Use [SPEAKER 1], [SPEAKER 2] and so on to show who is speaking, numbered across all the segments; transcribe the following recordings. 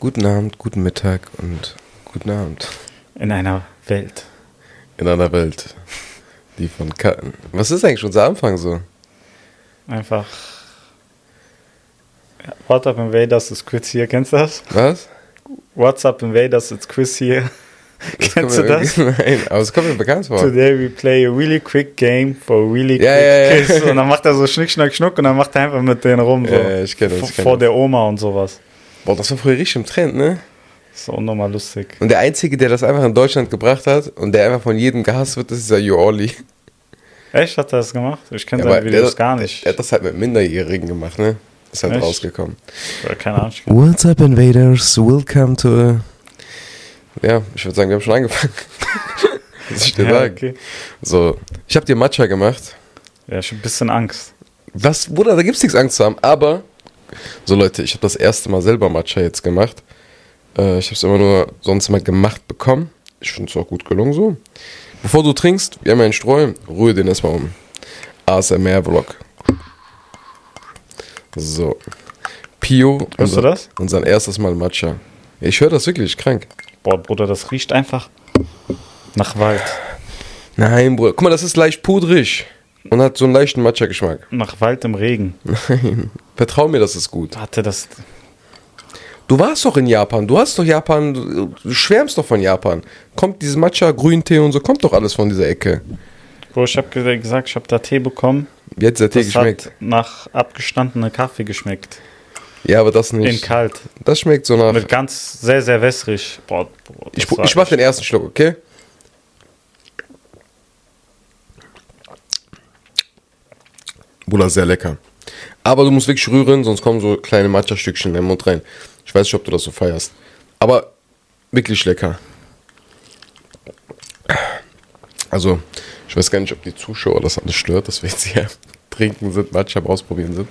[SPEAKER 1] Guten Abend, guten Mittag und guten Abend.
[SPEAKER 2] In einer Welt.
[SPEAKER 1] In einer Welt, die von Ka Was ist eigentlich unser Anfang so?
[SPEAKER 2] Einfach. What up Invaders ist Quiz hier, kennst du das?
[SPEAKER 1] Was?
[SPEAKER 2] What's up Invaders, it's Quiz hier. Kennst du das?
[SPEAKER 1] Nein, aber es kommt mir bekannt vor.
[SPEAKER 2] Today we play a really quick game for a really
[SPEAKER 1] Ja,
[SPEAKER 2] quick
[SPEAKER 1] ja, ja.
[SPEAKER 2] quiz. Und dann macht er so Schnick, Schnack, Schnuck und dann macht er einfach mit denen rum. So.
[SPEAKER 1] Ja, ich kenn das,
[SPEAKER 2] Vor-
[SPEAKER 1] kenn
[SPEAKER 2] der Oma und sowas.
[SPEAKER 1] Boah, das war früher richtig im Trend, ne?
[SPEAKER 2] Das ist auch nochmal lustig.
[SPEAKER 1] Und der Einzige, der das einfach in Deutschland gebracht hat und der einfach von jedem gehasst wird, das ist dieser Joorli.
[SPEAKER 2] Echt, hat er das gemacht? Ich kenne
[SPEAKER 1] Ja,
[SPEAKER 2] seine Videos
[SPEAKER 1] der-
[SPEAKER 2] gar nicht.
[SPEAKER 1] Er hat das halt mit Minderjährigen gemacht, ne? Ist halt
[SPEAKER 2] Echt?
[SPEAKER 1] rausgekommen.
[SPEAKER 2] Keine Ahnung.
[SPEAKER 1] What's up, Invaders? Welcome to. a- Ja, ich würde sagen, wir haben schon angefangen. Was ich dir
[SPEAKER 2] Ja,
[SPEAKER 1] sagen?
[SPEAKER 2] okay.
[SPEAKER 1] So, ich habe dir Matcha gemacht.
[SPEAKER 2] Ja, ich hab ein bisschen Angst.
[SPEAKER 1] Was, Bruder, da gibt's nichts Angst zu haben. Aber, so Leute, ich habe das erste Mal selber Matcha jetzt gemacht. Äh, ich habe es immer nur sonst mal gemacht bekommen. Ich finde es auch gut gelungen so. Bevor du trinkst, wir haben einen Streu, rühre den erstmal um. ASMR-Vlog. So. Pio,
[SPEAKER 2] Hörst du das?
[SPEAKER 1] unser erstes Mal Matcha. Ich höre das wirklich krank.
[SPEAKER 2] Boah, Bruder, das riecht einfach nach Wald.
[SPEAKER 1] Nein, Bruder. Guck mal, das ist leicht pudrig und hat so einen leichten Matcha-Geschmack.
[SPEAKER 2] Nach Wald im Regen.
[SPEAKER 1] Nein. Vertrau mir, das ist gut.
[SPEAKER 2] Warte, das.
[SPEAKER 1] Du warst doch in Japan. Du hast doch Japan. Du schwärmst doch von Japan. Kommt dieses Matcha, Grüntee und so, kommt doch alles von dieser Ecke.
[SPEAKER 2] Bro, ich hab ge- gesagt, ich hab da Tee bekommen.
[SPEAKER 1] Wie hat dieser Tee
[SPEAKER 2] Das
[SPEAKER 1] geschmeckt?
[SPEAKER 2] hat nach abgestandener Kaffee geschmeckt.
[SPEAKER 1] Ja, aber das
[SPEAKER 2] In
[SPEAKER 1] nicht.
[SPEAKER 2] kalt.
[SPEAKER 1] Das schmeckt so nach.
[SPEAKER 2] Mit ganz sehr, sehr wässrig. Boah, boah,
[SPEAKER 1] Ich, ich mach
[SPEAKER 2] echt-
[SPEAKER 1] den ersten Schluck, okay? Bruder, sehr lecker. Aber du musst wirklich rühren, sonst kommen so kleine Matcha-Stückchen in den Mund rein. Ich weiß nicht, ob du das so feierst. Aber wirklich lecker. Also, ich weiß gar nicht, ob die Zuschauer das alles stört, dass wir jetzt hier trinken sind, Matcha Ausprobieren sind.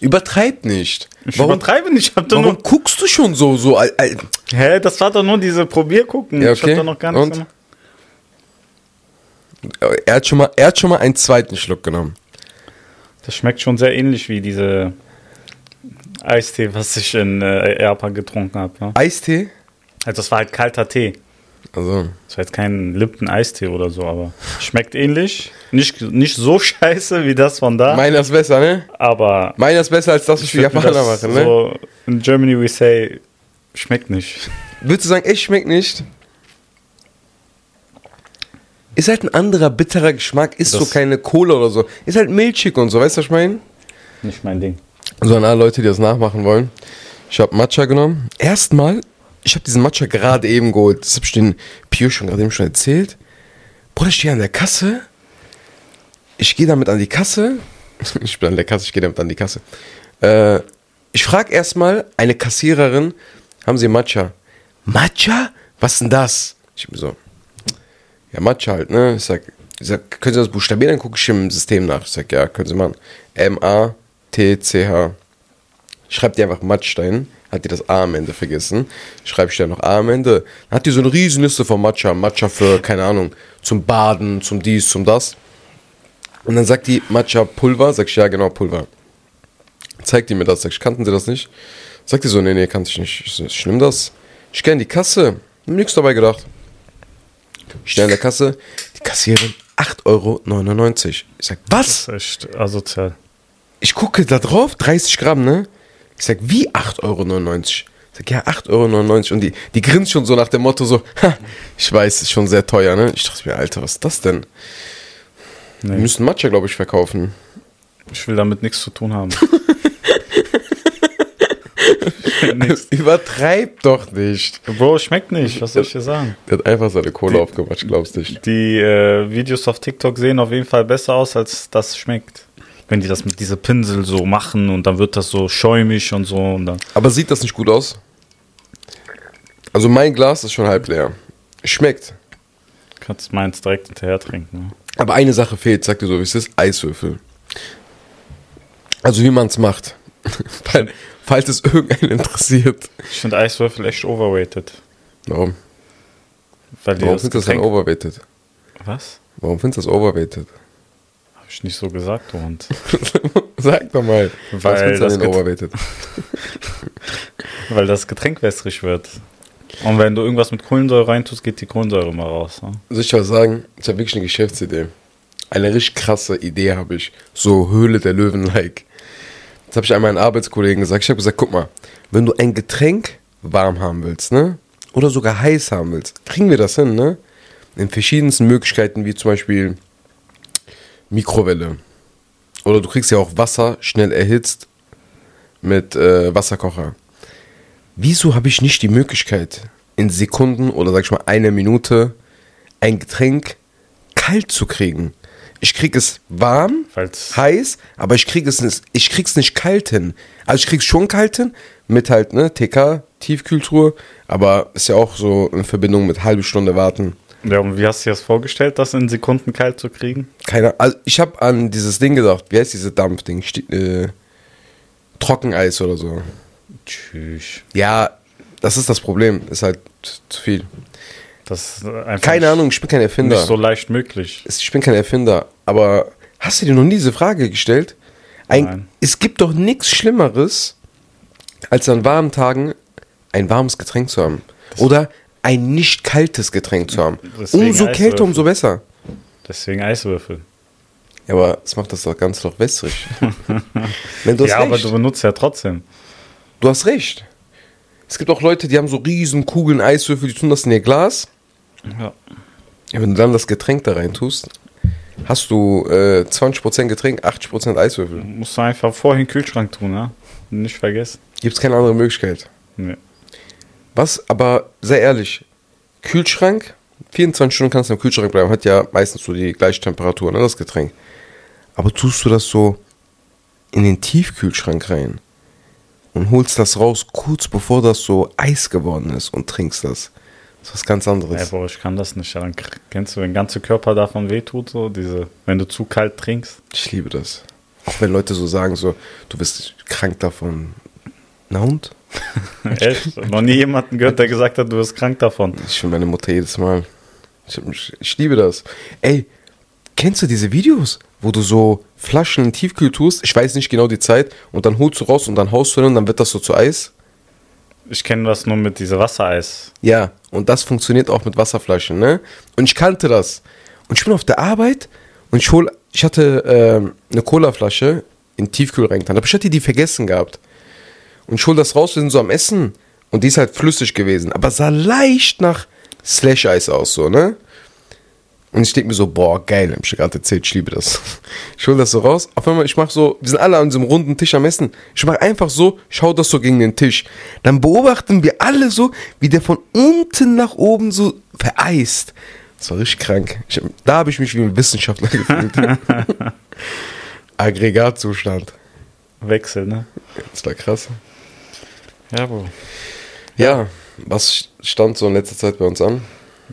[SPEAKER 1] Übertreib nicht.
[SPEAKER 2] Ich
[SPEAKER 1] Warum,
[SPEAKER 2] übertreibe nicht. Ich hab doch
[SPEAKER 1] warum
[SPEAKER 2] nur.
[SPEAKER 1] guckst du schon so, so,
[SPEAKER 2] Hä, das war doch nur diese Probiergucken.
[SPEAKER 1] Ja,
[SPEAKER 2] Ich
[SPEAKER 1] okay.
[SPEAKER 2] hab doch noch gar nichts gemacht.
[SPEAKER 1] Er hat, schon mal, er hat schon mal einen zweiten Schluck genommen.
[SPEAKER 2] Das schmeckt schon sehr ähnlich wie diese Eistee, was ich in äh, Japan getrunken habe. Ne?
[SPEAKER 1] Eistee?
[SPEAKER 2] Also, das war halt kalter Tee.
[SPEAKER 1] Also,
[SPEAKER 2] Das war jetzt kein Lipton-Eistee oder so, aber schmeckt ähnlich. Nicht, nicht so scheiße wie das von da,
[SPEAKER 1] meiner ist besser, ne?
[SPEAKER 2] aber
[SPEAKER 1] Meiner ist besser als das, was
[SPEAKER 2] würd mir
[SPEAKER 1] Japaner
[SPEAKER 2] das
[SPEAKER 1] machen, ne?
[SPEAKER 2] So in Germany we say, schmeckt nicht.
[SPEAKER 1] Würdest du sagen, echt schmeckt nicht? Ist halt ein anderer bitterer Geschmack, ist so
[SPEAKER 2] Das-
[SPEAKER 1] keine Cola oder so. Ist halt milchig und so, weißt du, was ich meine?
[SPEAKER 2] Nicht mein Ding.
[SPEAKER 1] So an alle Leute, die das nachmachen wollen. Ich habe Matcha genommen. Erstmal, ich habe diesen Matcha gerade eben geholt. Das habe ich den Pio schon gerade eben schon erzählt. Bruder, ich stehe an der Kasse. Ich gehe damit an die Kasse. Ich bin an der Kasse, ich gehe damit an die Kasse. Äh, ich frage erstmal eine Kassiererin, haben Sie Matcha? Matcha? Was ist denn das? Ich bin so, ja, Matcha halt, ne? Ich sag, ich sag können Sie das buchstabieren? Dann gucke ich im System nach. Ich sag, ja, können Sie machen. M-A-T-C-H. Schreibt die einfach Matschstein. Hat die das A am Ende vergessen. Schreibe ich da noch A am Ende. Dann hat die so eine riesen Liste von Matcha. Matcha für, keine Ahnung, zum Baden, zum dies, zum das. Und dann sagt die Matcha Pulver. Sag ich, ja, genau, Pulver. Zeigt die mir das. Sag ich, kannten Sie das nicht? Sagt die so, nee, nee, kannte ich nicht. Ich nimm das. Ich in die Kasse. Hab nichts dabei gedacht. Stehe in der Kasse. Die Kassiererin, 8,99 Euro. Ich sag, was?
[SPEAKER 2] Das ist echt asozial.
[SPEAKER 1] Ich gucke da drauf, 30 Gramm, ne? Ich sag, wie 8,99 Euro? Ich sag, ja, 8,99 Euro. Und die, die grinst schon so nach dem Motto so, ha, ich weiß, ist schon sehr teuer, ne? Ich dachte mir, Alter, was ist das denn? Wir
[SPEAKER 2] Nee,
[SPEAKER 1] müssen Matcha, glaube ich, verkaufen.
[SPEAKER 2] ich will damit nichts zu tun haben. Nix.
[SPEAKER 1] Übertreib doch nicht.
[SPEAKER 2] Bro, schmeckt nicht. Was soll ich dir sagen?
[SPEAKER 1] Der hat einfach seine Kohle aufgematscht, glaubst du nicht.
[SPEAKER 2] Die äh, Videos auf TikTok sehen auf jeden Fall besser aus, als das schmeckt. Wenn die das mit dieser Pinsel so machen und dann wird das so schäumig und so und dann.
[SPEAKER 1] Aber sieht das nicht gut aus? Also mein Glas ist schon halb leer. Schmeckt.
[SPEAKER 2] Kannst meins direkt hinterher trinken. Ne?
[SPEAKER 1] Aber eine Sache fehlt, sag dir so, wie es ist, Eiswürfel. Also wie man es macht. Weil, falls es irgendeinen interessiert.
[SPEAKER 2] Ich finde Eiswürfel echt overrated.
[SPEAKER 1] Warum?
[SPEAKER 2] Weil
[SPEAKER 1] Warum findest du das dann overrated?
[SPEAKER 2] Was?
[SPEAKER 1] Warum findest du das overrated?
[SPEAKER 2] Hab ich nicht so gesagt, du Hund.
[SPEAKER 1] Sag doch mal.
[SPEAKER 2] Weil
[SPEAKER 1] was findest du
[SPEAKER 2] das
[SPEAKER 1] overrated?
[SPEAKER 2] Weil das Getränk wässrig wird. Und wenn du irgendwas mit Kohlensäure reintust, geht die Kohlensäure mal raus. Ne?
[SPEAKER 1] Soll ich was sagen? Ich habe wirklich eine Geschäftsidee. Eine richtig krasse Idee habe ich. So Höhle der Löwen-like. Das habe ich einmal einen Arbeitskollegen gesagt. Ich habe gesagt, guck mal, wenn du ein Getränk warm haben willst, ne? Oder sogar heiß haben willst, kriegen wir das hin, ne? In verschiedensten Möglichkeiten, wie zum Beispiel Mikrowelle. Oder du kriegst ja auch Wasser schnell erhitzt mit äh, Wasserkocher. Wieso habe ich nicht die Möglichkeit, in Sekunden oder sag ich mal eine Minute ein Getränk kalt zu kriegen? Ich krieg es warm,
[SPEAKER 2] Weil's-
[SPEAKER 1] heiß, aber ich krieg es nicht, ich krieg's nicht kalt hin. Also ich krieg's schon kalt hin mit halt ne TK Tiefkühltruhe, aber ist ja auch so in Verbindung mit halbe Stunde warten.
[SPEAKER 2] Ja, und wie hast du dir das vorgestellt, das in Sekunden kalt zu kriegen?
[SPEAKER 1] Keine, also ich habe an dieses Ding gedacht. Wie heißt dieses Dampfding? Sti- Äh, Trockeneis oder so.
[SPEAKER 2] Tschüss.
[SPEAKER 1] Ja, das ist das Problem. Ist halt zu viel.
[SPEAKER 2] Das ist einfach
[SPEAKER 1] Keine Ahnung, ich bin kein Erfinder.
[SPEAKER 2] nicht so leicht möglich.
[SPEAKER 1] Ich bin kein Erfinder. Aber hast du dir noch nie diese Frage gestellt? Ein,
[SPEAKER 2] Nein.
[SPEAKER 1] Es gibt doch nichts Schlimmeres, als an warmen Tagen ein warmes Getränk zu haben. Oder ein nicht kaltes Getränk zu haben.
[SPEAKER 2] Deswegen
[SPEAKER 1] Umso kälter, umso besser.
[SPEAKER 2] Deswegen Eiswürfel.
[SPEAKER 1] Ja, aber das macht das doch ganz doch wässrig. Wenn du
[SPEAKER 2] ja, aber du benutzt ja trotzdem.
[SPEAKER 1] Du hast recht. Es gibt auch Leute, die haben so riesen Kugeln Eiswürfel, die tun das in ihr Glas.
[SPEAKER 2] Ja.
[SPEAKER 1] Wenn du dann das Getränk da rein tust, hast du äh, 20% Getränk, 80% Eiswürfel.
[SPEAKER 2] Musst du einfach vorher in den Kühlschrank tun, ne? Nicht vergessen.
[SPEAKER 1] Gibt es keine andere Möglichkeit.
[SPEAKER 2] Nee.
[SPEAKER 1] Was, aber sehr ehrlich, Kühlschrank, 24 Stunden kannst du im Kühlschrank bleiben, hat ja meistens so die gleiche Temperatur, ne, das Getränk. Aber tust du das so in den Tiefkühlschrank rein und holst das raus, kurz bevor das so Eis geworden ist und trinkst das. Das ist was ganz anderes.
[SPEAKER 2] boah, ich kann das nicht. Ja, Dann kennst du, wenn der ganze Körper davon wehtut, so diese, wenn du zu kalt trinkst.
[SPEAKER 1] Ich liebe das. Auch wenn Leute so sagen, so, du bist krank davon. Na und?
[SPEAKER 2] Echt? Noch nie jemanden gehört, der gesagt hat, du bist krank davon.
[SPEAKER 1] Ich will meine Mutter jedes Mal. Ich, ich, ich liebe das. Ey, kennst du diese Videos, wo du so Flaschen in Tiefkühl tust? Ich weiß nicht genau die Zeit. Und dann holst du raus und dann haust du hin und dann wird das so zu Eis?
[SPEAKER 2] Ich kenne das nur mit dieser Wassereis.
[SPEAKER 1] Ja, und das funktioniert auch mit Wasserflaschen, ne? Und ich kannte das. Und ich bin auf der Arbeit und ich hol, ich hatte ähm, eine Colaflasche in Tiefkühl reingetan, aber ich hatte die vergessen gehabt. Und ich hol das raus, wir sind so am Essen und die ist halt flüssig gewesen, aber sah leicht nach Slash-Eis aus, so, ne? Und ich denke mir so, boah, geil, hab ich dir gerade erzählt, ich liebe das. Ich hol das so raus. Auf einmal, ich mach so, wir sind alle an diesem runden Tisch am Essen. Ich mach einfach so, schau das so gegen den Tisch. Dann beobachten wir alle so, wie der von unten nach oben so vereist. Das war richtig krank. Ich, da habe ich mich wie ein Wissenschaftler gefühlt. Aggregatzustand.
[SPEAKER 2] Wechsel, ne?
[SPEAKER 1] Das war krass.
[SPEAKER 2] Ja, Bro.
[SPEAKER 1] Ja, was stand so in letzter Zeit bei uns an?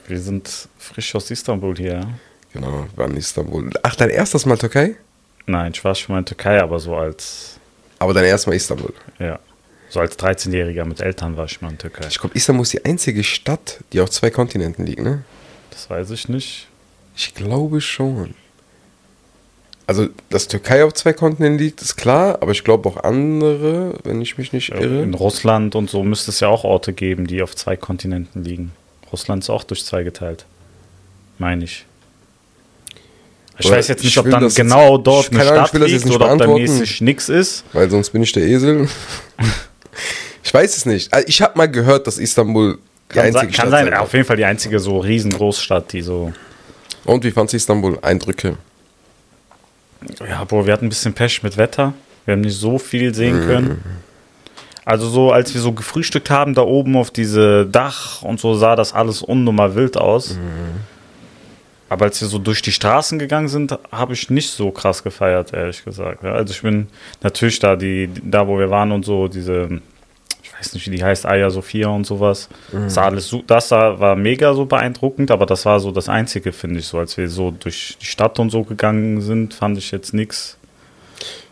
[SPEAKER 2] Wir sind frisch aus Istanbul hier.
[SPEAKER 1] Genau, wir waren in Istanbul. Ach, dein erstes Mal Türkei?
[SPEAKER 2] Nein, ich war schon mal in Türkei, aber so als,
[SPEAKER 1] Aber dein erstes Mal Istanbul.
[SPEAKER 2] ja, so als 13-Jähriger mit Eltern war ich mal in Türkei.
[SPEAKER 1] Ich glaube, Istanbul ist die einzige Stadt, die auf zwei Kontinenten liegt, ne?
[SPEAKER 2] Das weiß ich nicht.
[SPEAKER 1] Ich glaube schon. Also, dass Türkei auf zwei Kontinenten liegt, ist klar, aber ich glaube auch andere, wenn ich mich nicht irre.
[SPEAKER 2] In Russland und so müsste es ja auch Orte geben, die auf zwei Kontinenten liegen. Russland ist auch durch zwei geteilt. Meine ich. Ich
[SPEAKER 1] Aber
[SPEAKER 2] weiß jetzt nicht,
[SPEAKER 1] ich
[SPEAKER 2] ob dann
[SPEAKER 1] das jetzt-
[SPEAKER 2] genau dort eine
[SPEAKER 1] Ahnung,
[SPEAKER 2] Stadt liegt oder ob da mäßig nichts ist.
[SPEAKER 1] Weil sonst bin ich der Esel. ich weiß es nicht. Also, Ich habe mal gehört, dass Istanbul die
[SPEAKER 2] Kann,
[SPEAKER 1] einzige
[SPEAKER 2] sein, kann
[SPEAKER 1] Stadt
[SPEAKER 2] sein,
[SPEAKER 1] sein
[SPEAKER 2] auf jeden Fall die einzige so riesengroßstadt, die so.
[SPEAKER 1] Und wie fandst du Istanbul? Eindrücke.
[SPEAKER 2] Ja, boah, wir hatten ein bisschen Pech mit Wetter. Wir haben nicht so viel sehen
[SPEAKER 1] Mhm.
[SPEAKER 2] können. Also so, als wir so gefrühstückt haben, da oben auf diese Dach und so sah das alles unnummer wild aus.
[SPEAKER 1] Mhm.
[SPEAKER 2] Aber als wir so durch die Straßen gegangen sind, habe ich nicht so krass gefeiert, ehrlich gesagt. Also ich bin natürlich da, die, da wo wir waren und so, diese, ich weiß nicht, wie die heißt, Aya Sophia und sowas. Sah alles, su- das sah, war mega so beeindruckend, aber das war so das Einzige, finde ich so. Als wir so durch die Stadt und so gegangen sind, fand ich jetzt nichts.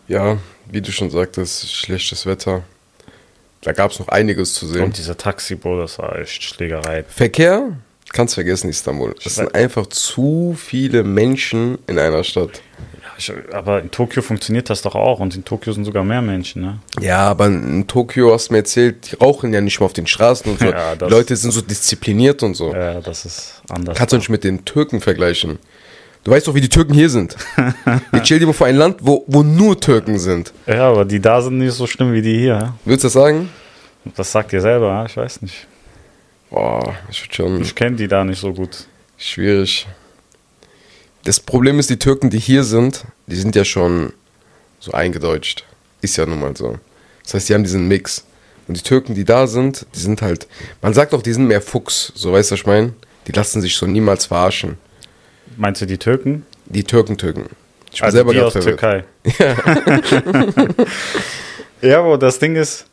[SPEAKER 1] Ja, wie du schon sagtest, schlechtes Wetter. Da gab es noch einiges zu sehen.
[SPEAKER 2] Und dieser Taxi, Bro, das war echt Schlägerei.
[SPEAKER 1] Verkehr? Kannst vergessen, Istanbul. Es sind einfach zu viele Menschen in einer Stadt.
[SPEAKER 2] Aber in Tokio funktioniert das doch auch und in Tokio sind sogar mehr Menschen, ne?
[SPEAKER 1] Ja, aber in Tokio hast du mir erzählt, die rauchen ja nicht mehr auf den Straßen und so.
[SPEAKER 2] Ja,
[SPEAKER 1] Leute sind so diszipliniert und so.
[SPEAKER 2] Ja, das ist anders.
[SPEAKER 1] Kannst du nicht mit den Türken vergleichen. Du weißt doch, wie die Türken hier sind. Jetzt stell dir mal vor ein Land, wo, wo nur Türken sind.
[SPEAKER 2] Ja, aber die da sind nicht so schlimm wie die hier.
[SPEAKER 1] Würdest du das sagen?
[SPEAKER 2] Das sagt ihr selber, ich weiß nicht.
[SPEAKER 1] Boah, das wird schon
[SPEAKER 2] Ich kenne die da nicht so gut.
[SPEAKER 1] schwierig. Das Problem ist, die Türken, die hier sind, die sind ja schon so eingedeutscht. Ist ja nun mal so. Das heißt, die haben diesen Mix. Und die Türken, die da sind, die sind halt, man sagt auch, die sind mehr Fuchs, so weißt du, was ich meine? Die lassen sich so niemals verarschen.
[SPEAKER 2] Meinst du die Türken?
[SPEAKER 1] Die Türken-Türken. Ich bin
[SPEAKER 2] Also
[SPEAKER 1] selber
[SPEAKER 2] die aus
[SPEAKER 1] verwirrt.
[SPEAKER 2] Türkei. ja, aber das Ding ist,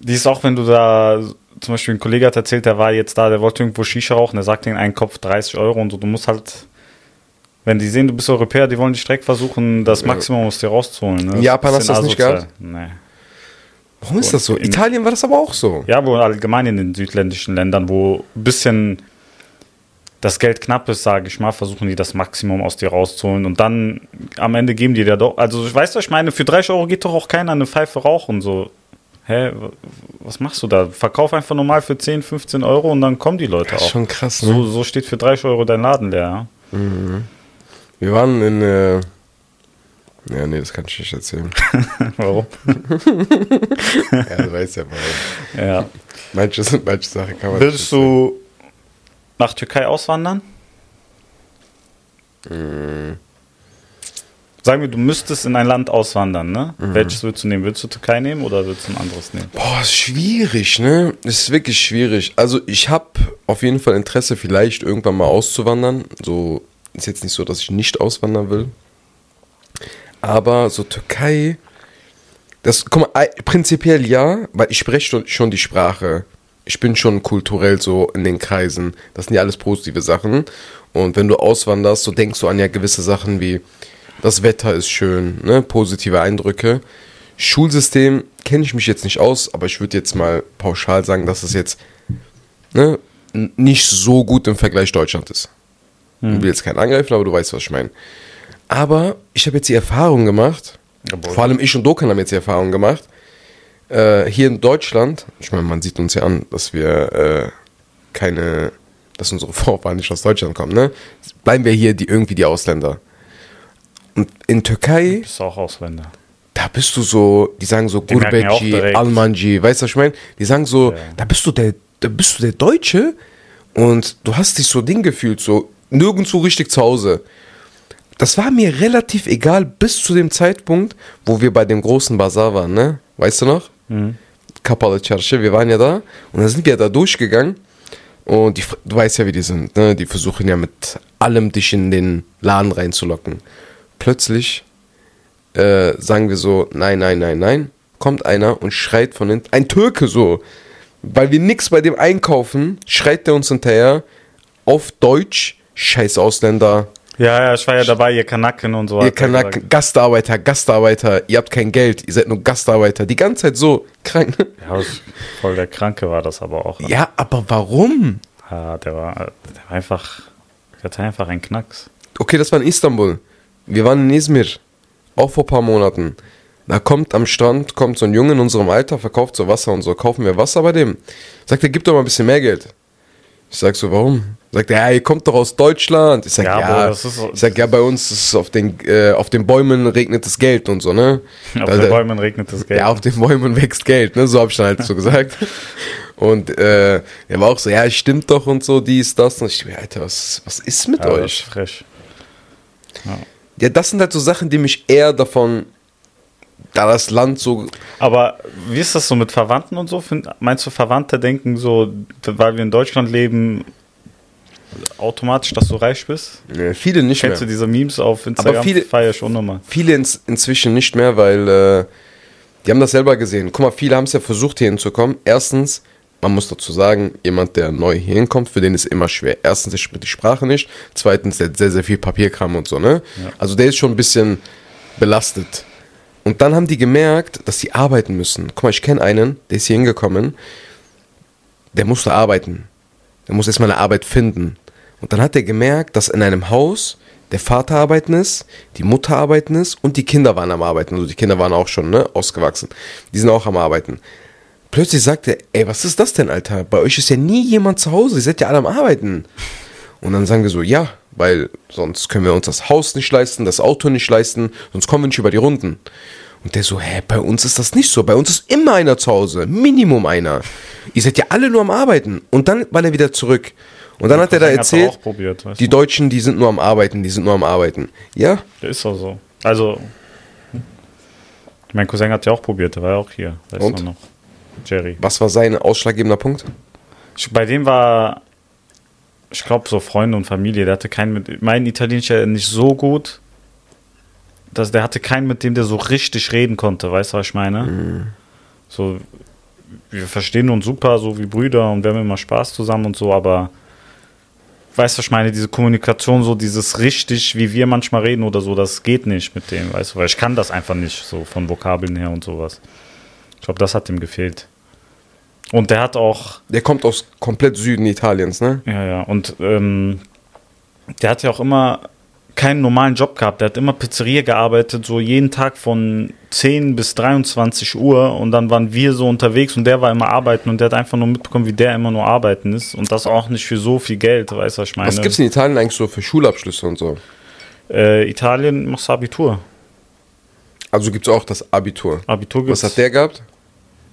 [SPEAKER 2] die ist auch, wenn du da, zum Beispiel ein Kollege hat erzählt, der war jetzt da, der wollte irgendwo Shisha rauchen, der sagt in einen Kopf 30 Euro und so, du musst halt, wenn die sehen, du bist Europäer, die wollen dich direkt versuchen, das Maximum aus dir rauszuholen. Ne?
[SPEAKER 1] In Japan
[SPEAKER 2] ist
[SPEAKER 1] hast du das nicht gehabt?
[SPEAKER 2] Nee.
[SPEAKER 1] Warum ist das so?
[SPEAKER 2] In-
[SPEAKER 1] Italien war das aber auch so.
[SPEAKER 2] Ja, wo allgemein in den südländischen Ländern, wo ein bisschen das Geld knapp ist, sage ich mal, versuchen die das Maximum aus dir rauszuholen und dann am Ende geben die dir doch, also weißt du, ich meine, für 30 Euro geht doch auch keiner eine Pfeife rauchen, so. Hä, was machst du da? Verkauf einfach normal für 10, 15 Euro und dann kommen die Leute
[SPEAKER 1] Das ist
[SPEAKER 2] auch.
[SPEAKER 1] schon krass, ne?
[SPEAKER 2] So, so steht für 30 Euro dein Laden leer. Ja?
[SPEAKER 1] Wir waren in. Äh ja, nee, das kann ich nicht erzählen.
[SPEAKER 2] Warum?
[SPEAKER 1] ja, du weißt ja warum.
[SPEAKER 2] Ja.
[SPEAKER 1] Manche, manche Sachen kann man
[SPEAKER 2] Würdest du nach Türkei auswandern?
[SPEAKER 1] Mhm.
[SPEAKER 2] Sagen wir, du müsstest in ein Land auswandern, ne? Welches würdest du nehmen? Würdest du Türkei nehmen oder würdest du ein anderes nehmen?
[SPEAKER 1] Boah, ist schwierig, ne? Ist wirklich schwierig. Also ich habe auf jeden Fall Interesse, vielleicht irgendwann mal auszuwandern. So ist jetzt nicht so, dass ich nicht auswandern will. Aber so Türkei, das, guck mal, prinzipiell ja, weil ich spreche schon die Sprache. Ich bin schon kulturell so in den Kreisen. Das sind ja alles positive Sachen. Und wenn du auswanderst, so denkst du an ja gewisse Sachen wie, das Wetter ist schön, ne? positive Eindrücke. Schulsystem kenne ich mich jetzt nicht aus, aber ich würde jetzt mal pauschal sagen, dass es jetzt ne, nicht so gut im Vergleich Deutschland ist. Ich will jetzt keinen angreifen, aber du weißt, was ich meine. Aber ich habe jetzt die Erfahrung gemacht,
[SPEAKER 2] Jawohl.
[SPEAKER 1] vor allem ich und Dokan haben jetzt die Erfahrung gemacht, äh, hier in Deutschland, ich meine, man sieht uns ja an, dass wir äh, keine, dass unsere Vorfahren nicht aus Deutschland kommen, ne? Bleiben wir hier die, irgendwie die Ausländer. Und in Türkei,
[SPEAKER 2] Bist du auch Ausländer?
[SPEAKER 1] da bist du so, die sagen so
[SPEAKER 2] direkt.
[SPEAKER 1] Almanji, weißt du, was ich meine? Die sagen so,
[SPEAKER 2] Ja.
[SPEAKER 1] da bist du der, da bist du der Deutsche und du hast dich so Ding gefühlt, so nirgendwo richtig zu Hause. Das war mir relativ egal bis zu dem Zeitpunkt, wo wir bei dem großen Bazar waren, ne? Weißt du noch?
[SPEAKER 2] Mhm.
[SPEAKER 1] Kapalı Çarşı, wir waren ja da und dann sind wir da durchgegangen und die, du weißt ja, wie die sind, ne? Die versuchen ja mit allem dich in den Laden reinzulocken. Plötzlich äh, sagen wir so, nein, nein, nein, nein, kommt einer und schreit von hinten, ein Türke so, weil wir nix bei dem einkaufen, schreit der uns hinterher auf Deutsch, scheiß Ausländer,
[SPEAKER 2] Ja, ja, ich war ja dabei, ihr Kanaken und so.
[SPEAKER 1] ihr Kanaken. Gastarbeiter, Gastarbeiter, ihr habt kein Geld, ihr seid nur Gastarbeiter, die ganze Zeit so krank.
[SPEAKER 2] Ja, voll der Kranke war das aber auch.
[SPEAKER 1] Ja, aber warum?
[SPEAKER 2] Ja, der war, der war einfach, der hatte einfach einen Knacks.
[SPEAKER 1] Okay, das war in Istanbul. Wir waren in Izmir, auch vor ein paar Monaten. Da kommt am Strand, kommt so ein Junge in unserem Alter, verkauft so Wasser und so. Kaufen wir Wasser bei dem. Sagt er, gib doch mal ein bisschen mehr Geld. Ich sag so, warum? Sagt er, ja, ihr kommt doch aus Deutschland. Ich sag,
[SPEAKER 2] Ja,
[SPEAKER 1] ja,
[SPEAKER 2] Bro, das ist
[SPEAKER 1] ich sag, ja, bei uns ist auf den, äh, auf den Bäumen regnet das Geld und so, ne?
[SPEAKER 2] Auf
[SPEAKER 1] Da-
[SPEAKER 2] den Bäumen regnet das Geld.
[SPEAKER 1] Ja, auf den Bäumen wächst Geld, ne? So hab ich dann halt so gesagt. Und äh, er war auch so, ja, stimmt doch und so, dies, das. Und ich dachte, mir, Alter, was, was ist mit
[SPEAKER 2] Ja, das ist
[SPEAKER 1] euch?
[SPEAKER 2] frisch.
[SPEAKER 1] Ja, das sind halt so Sachen, die mich eher davon, da das Land so.
[SPEAKER 2] Aber wie ist das so mit Verwandten und so? Meinst du, Verwandte denken so, weil wir in Deutschland leben, automatisch, dass du reich bist?
[SPEAKER 1] Ne, viele nicht
[SPEAKER 2] Kennst du
[SPEAKER 1] mehr.
[SPEAKER 2] diese Memes auf Instagram?
[SPEAKER 1] viele-
[SPEAKER 2] Feier ich unnormal.
[SPEAKER 1] Viele ins, inzwischen nicht mehr, weil äh, die haben das selber gesehen. Guck mal, viele haben es ja versucht, hier hinzukommen. Erstens, man muss dazu sagen, jemand, der neu hier hinkommt, für den ist immer schwer. Erstens, der spricht die Sprache nicht. Zweitens, der hat sehr, sehr viel Papierkram und so, ne? Also der ist schon ein bisschen belastet. Und dann haben die gemerkt, dass sie arbeiten müssen. Guck mal, ich kenne einen, der ist hier hingekommen, der musste arbeiten. Der muss erstmal eine Arbeit finden. Und dann hat er gemerkt, dass in einem Haus der Vater arbeiten ist, die Mutter arbeiten ist und die Kinder waren am Arbeiten. Also die Kinder waren auch schon ne, ausgewachsen. Die sind auch am Arbeiten. Plötzlich sagt er, ey, was ist das denn, Alter? Bei euch ist ja nie jemand zu Hause, ihr seid ja alle am Arbeiten. Und dann sagen wir so, ja, weil sonst können wir uns das Haus nicht leisten, das Auto nicht leisten, sonst kommen wir nicht über die Runden. Und der so, hä, bei uns ist das nicht so. Bei uns ist immer einer zu Hause. Minimum einer. Ihr seid ja alle nur am Arbeiten. Und dann war er wieder zurück. Und dann hat er da erzählt,
[SPEAKER 2] probiert,
[SPEAKER 1] die
[SPEAKER 2] du?
[SPEAKER 1] Deutschen, die sind nur am Arbeiten, die sind nur am Arbeiten. Ja,
[SPEAKER 2] Der ist auch so. Also, mein Cousin hat ja auch probiert, der war ja auch hier. Weißt
[SPEAKER 1] Und?
[SPEAKER 2] noch? Jerry.
[SPEAKER 1] was war sein ausschlaggebender Punkt?
[SPEAKER 2] Ich, bei dem war, ich glaube, so Freunde und Familie. Der hatte keinen mit. Mein Italienisch ja nicht so gut. Dass der hatte keinen, mit dem der so richtig reden konnte. Weißt du, was ich meine? So, wir verstehen uns super, so wie Brüder und wir haben immer Spaß zusammen und so, aber. Weißt du, was ich meine? Diese Kommunikation, so dieses richtig, wie wir manchmal reden oder so, das geht nicht mit dem, weißt du, weil ich kann das einfach nicht, so von Vokabeln her und sowas. Ich glaube, das hat ihm gefehlt. Und der hat auch,
[SPEAKER 1] Der kommt aus komplett Süden Italiens, ne?
[SPEAKER 2] ja, ja. Und ähm, der hat ja auch immer keinen normalen Job gehabt. Der hat immer Pizzeria gearbeitet, so jeden Tag von 10 bis 23 Uhr. Und dann waren wir so unterwegs und der war immer arbeiten und der hat einfach nur mitbekommen, wie der immer nur arbeiten ist. Und das auch nicht für so viel Geld, weißt du, was ich meine?
[SPEAKER 1] Was gibt's in Italien eigentlich so für Schulabschlüsse und so?
[SPEAKER 2] Äh, Italien machst du Abitur.
[SPEAKER 1] Also gibt's auch das Abitur.
[SPEAKER 2] Abitur gibt's.
[SPEAKER 1] Was hat der gehabt?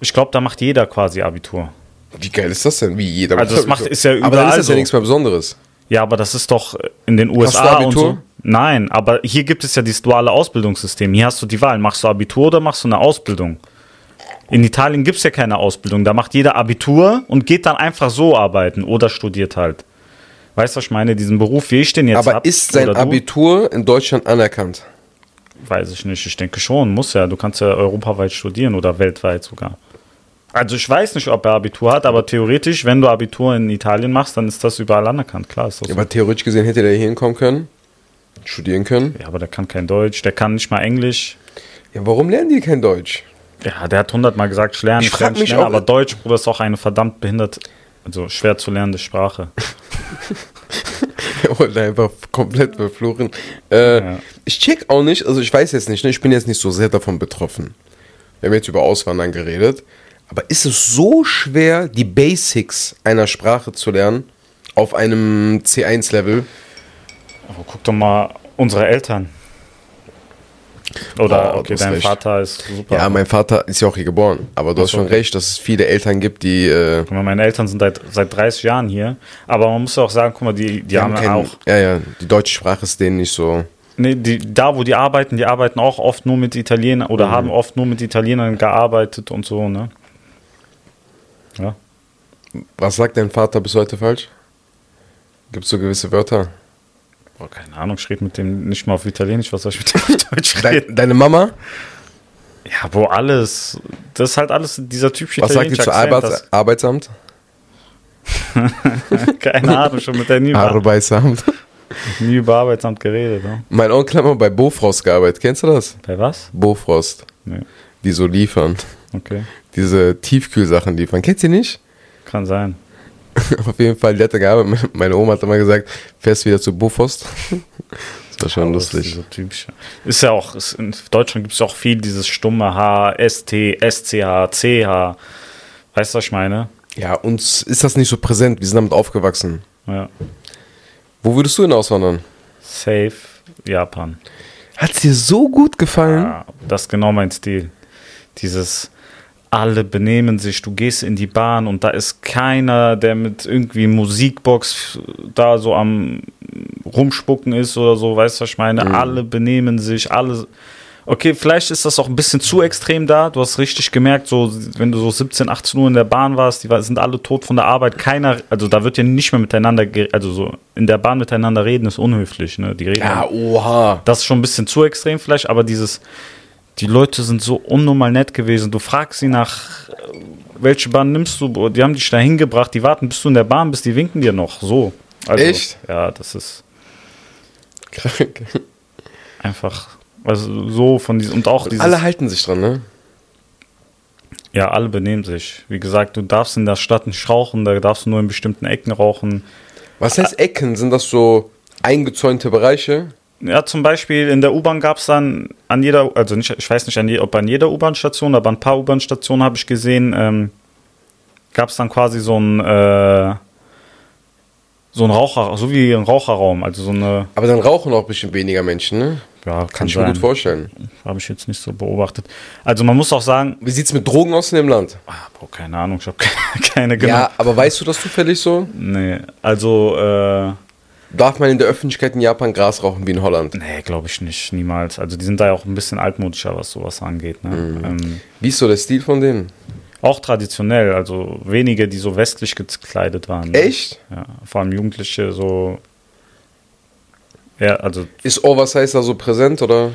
[SPEAKER 2] Ich glaube, da macht jeder quasi Abitur.
[SPEAKER 1] Wie geil ist das denn? Wie jeder
[SPEAKER 2] Also das macht- ist ja
[SPEAKER 1] Aber dann
[SPEAKER 2] überall
[SPEAKER 1] ist das ja
[SPEAKER 2] so.
[SPEAKER 1] nichts mehr Besonderes.
[SPEAKER 2] Ja, aber das ist doch in den
[SPEAKER 1] Hast du
[SPEAKER 2] USA und
[SPEAKER 1] Abitur?
[SPEAKER 2] so. Nein, aber hier gibt es ja dieses duale Ausbildungssystem. Hier hast du die Wahl. Machst du Abitur oder machst du eine Ausbildung? In Italien gibt es ja keine Ausbildung. Da macht jeder Abitur und geht dann einfach so arbeiten oder studiert halt. Weißt du, was ich meine? Diesen Beruf, wie ich den jetzt
[SPEAKER 1] Aber
[SPEAKER 2] hab,
[SPEAKER 1] ist sein? Abitur in Deutschland anerkannt?
[SPEAKER 2] Weiß ich nicht. Ich denke schon. Muss ja. Du kannst ja europaweit studieren oder weltweit sogar. Also ich weiß nicht, ob er Abitur hat, aber theoretisch, wenn du Abitur in Italien machst, dann ist das überall anerkannt. Klar ist das so.
[SPEAKER 1] Aber theoretisch gesehen hätte der hier hinkommen können, studieren können.
[SPEAKER 2] Ja, aber der kann kein Deutsch, der kann nicht mal Englisch.
[SPEAKER 1] Ja, warum lernen die kein Deutsch?
[SPEAKER 2] Ja, der hat hundertmal gesagt, ich lerne,
[SPEAKER 1] Ich
[SPEAKER 2] ich
[SPEAKER 1] frag
[SPEAKER 2] lerne, ich
[SPEAKER 1] mich auch-
[SPEAKER 2] aber Deutsch, Bruder, ist auch eine verdammt behindert, also schwer zu lernende Sprache.
[SPEAKER 1] Er wollte einfach komplett verfluchen. Äh,
[SPEAKER 2] Ja.
[SPEAKER 1] Ich check auch nicht, also ich weiß jetzt nicht, ne, ich bin jetzt nicht so sehr davon betroffen. Wir haben jetzt über Auswandern geredet. Aber ist es so schwer, die Basics einer Sprache zu lernen auf einem C1-Level?
[SPEAKER 2] Aber guck doch mal unsere Eltern. Oder,
[SPEAKER 1] Oh,
[SPEAKER 2] okay,
[SPEAKER 1] hast
[SPEAKER 2] dein
[SPEAKER 1] recht.
[SPEAKER 2] Vater ist super.
[SPEAKER 1] Ja, mein Vater ist ja auch hier geboren. Aber du hast
[SPEAKER 2] so,
[SPEAKER 1] schon
[SPEAKER 2] okay.
[SPEAKER 1] recht, dass es viele Eltern gibt, die, äh,
[SPEAKER 2] Guck mal, meine Eltern sind seit, seit 30 Jahren hier. Aber man muss ja auch sagen, guck mal, die, die,
[SPEAKER 1] die
[SPEAKER 2] haben,
[SPEAKER 1] kein-
[SPEAKER 2] auch.
[SPEAKER 1] Ja, ja, die deutsche Sprache ist denen nicht so.
[SPEAKER 2] Nee, die, da, wo die arbeiten, die arbeiten auch oft nur mit Italienern
[SPEAKER 1] Mhm.
[SPEAKER 2] oder haben oft nur mit Italienern gearbeitet und so, ne? Ja.
[SPEAKER 1] Was sagt dein Vater bis heute falsch? Gibt es so gewisse Wörter?
[SPEAKER 2] Boah, keine Ahnung, ich rede mit dem nicht mal auf Italienisch, was soll ich mit dem auf Deutsch reden?
[SPEAKER 1] deine Mama?
[SPEAKER 2] Ja, wo alles. Das ist halt alles dieser typische
[SPEAKER 1] Was sagt die zu Arbeits Arbeitsamt?
[SPEAKER 2] Keine Ahnung, schon mit der nie,
[SPEAKER 1] Arbeitsamt.
[SPEAKER 2] nie über Arbeitsamt geredet. Ne?
[SPEAKER 1] Mein Onkel hat mal bei Bofrost gearbeitet. Kennst du das?
[SPEAKER 2] Bei was?
[SPEAKER 1] Bofrost.
[SPEAKER 2] Nee,
[SPEAKER 1] Die so liefern.
[SPEAKER 2] okay.
[SPEAKER 1] Diese Tiefkühlsachen liefern. Kennst du die nicht?
[SPEAKER 2] Kann sein.
[SPEAKER 1] Auf jeden Fall, hat da gearbeitet. Meine Oma hat immer gesagt, fährst wieder zu Bofrost. Das war schon
[SPEAKER 2] das
[SPEAKER 1] lustig.
[SPEAKER 2] Ist, so typisch. ist ja auch, ist, in Deutschland gibt es auch viel dieses stumme H, ST, SCH, CH. Weißt du, was ich meine?
[SPEAKER 1] Ja, uns ist das nicht so präsent. Wir sind damit aufgewachsen.
[SPEAKER 2] Ja.
[SPEAKER 1] Wo würdest du hin auswandern?
[SPEAKER 2] Safe, Japan.
[SPEAKER 1] Hat's dir so gut gefallen?
[SPEAKER 2] Ja, das ist genau mein Stil. Dieses alle benehmen sich, du gehst in die Bahn und da ist keiner, der mit irgendwie Musikbox da so am rumspucken ist oder so, weißt du, was ich meine? Alle benehmen sich, alle. Okay, vielleicht ist das auch ein bisschen zu extrem da. Du hast richtig gemerkt, so, wenn du so 17, 18 Uhr in der Bahn warst, die sind alle tot von der Arbeit. Keiner, also da wird ja nicht mehr miteinander, also so in der Bahn miteinander reden, ist unhöflich, ne? Die reden
[SPEAKER 1] Ja, oha.
[SPEAKER 2] das ist schon ein bisschen zu extrem vielleicht, aber dieses, die Leute sind so unnormal nett gewesen. Du fragst sie nach, äh, welche Bahn nimmst du? Die haben dich da hingebracht, die warten, bis du in der Bahn bist, die winken dir noch. So. Also,
[SPEAKER 1] Echt?
[SPEAKER 2] Ja, das ist
[SPEAKER 1] Krank.
[SPEAKER 2] einfach, also so von diesem, und auch dieses,
[SPEAKER 1] Alle halten sich dran, ne?
[SPEAKER 2] ja, alle benehmen sich. Wie gesagt, du darfst in der Stadt nicht rauchen, da darfst du nur in bestimmten Ecken rauchen.
[SPEAKER 1] Was heißt Ecken? Sind das so eingezäunte Bereiche?
[SPEAKER 2] Ja, zum Beispiel in der U-Bahn gab es dann an jeder, also nicht, ich weiß nicht, an je, ob an jeder U-Bahn-Station, aber an ein paar U-Bahn-Stationen habe ich gesehen, ähm, gab es dann quasi so ein, äh, so ein Raucher, so wie ein Raucherraum, also so eine.
[SPEAKER 1] Aber dann rauchen auch ein bisschen weniger Menschen, ne?
[SPEAKER 2] Ja, kann,
[SPEAKER 1] Kann ich mir gut vorstellen.
[SPEAKER 2] Habe ich jetzt nicht so beobachtet. Also man muss auch sagen,
[SPEAKER 1] Wie sieht's mit Drogen aus in dem Land?
[SPEAKER 2] ah, boah, keine Ahnung, ich habe keine genau.
[SPEAKER 1] Ja, aber weißt du das zufällig so?
[SPEAKER 2] Nee, also, äh,
[SPEAKER 1] Darf man in der Öffentlichkeit in Japan Gras rauchen wie in Holland?
[SPEAKER 2] nee, glaube ich nicht, niemals. Also die sind da ja auch ein bisschen altmodischer, was sowas angeht. Ne? Ähm,
[SPEAKER 1] Wie ist so der Stil von denen?
[SPEAKER 2] auch traditionell, also wenige, die so westlich gekleidet waren. ne?
[SPEAKER 1] Echt?
[SPEAKER 2] Ja, vor allem Jugendliche so. Ja, also
[SPEAKER 1] Ist Oversize da so präsent oder?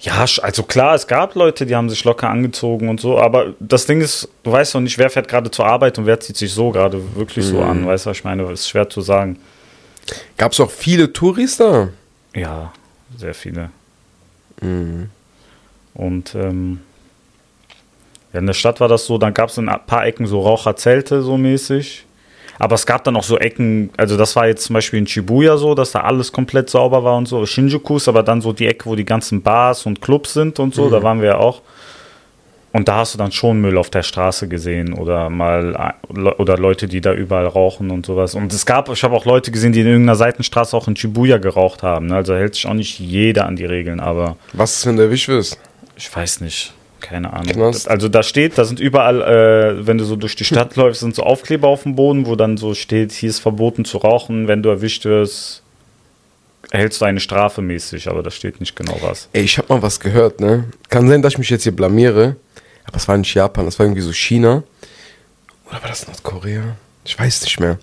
[SPEAKER 2] Ja, also klar, es gab Leute, die haben sich locker angezogen und so, aber das Ding ist, du weißt doch nicht, wer fährt gerade zur Arbeit und wer zieht sich so gerade wirklich so an, weißt du, was ich meine, ist schwer zu sagen.
[SPEAKER 1] Gab's auch viele Touris da?
[SPEAKER 2] Ja, sehr viele. Und ähm, ja, in der Stadt war das so, dann gab es in ein paar Ecken so Raucherzelte so mäßig. Aber es gab dann auch so Ecken, also das war jetzt zum Beispiel in Shibuya so, dass da alles komplett sauber war und so. Shinjuku ist aber dann so die Ecke, wo die ganzen Bars und Clubs sind und so, da waren wir ja auch. Und da hast du dann schon Müll auf der Straße gesehen oder mal oder Leute, die da überall rauchen und sowas. Und es gab, ich habe auch Leute gesehen, die in irgendeiner Seitenstraße auch in Shibuya geraucht haben. ne? Also hält sich auch nicht jeder an die Regeln, aber
[SPEAKER 1] Was ist, wenn du erwischt wirst?
[SPEAKER 2] ich weiß nicht. Keine Ahnung.
[SPEAKER 1] Knast.
[SPEAKER 2] Also da steht, da sind überall, äh, wenn du so durch die Stadt läufst, sind so Aufkleber auf dem Boden, wo dann so steht, hier ist verboten zu rauchen, wenn du erwischt wirst, erhältst du eine Strafe mäßig, aber da steht nicht genau was.
[SPEAKER 1] Ey, ich hab mal was gehört, ne? Kann sein, dass ich mich jetzt hier blamiere, aber es war nicht Japan, das war irgendwie so China. Oder war das Nordkorea? Ich weiß nicht mehr.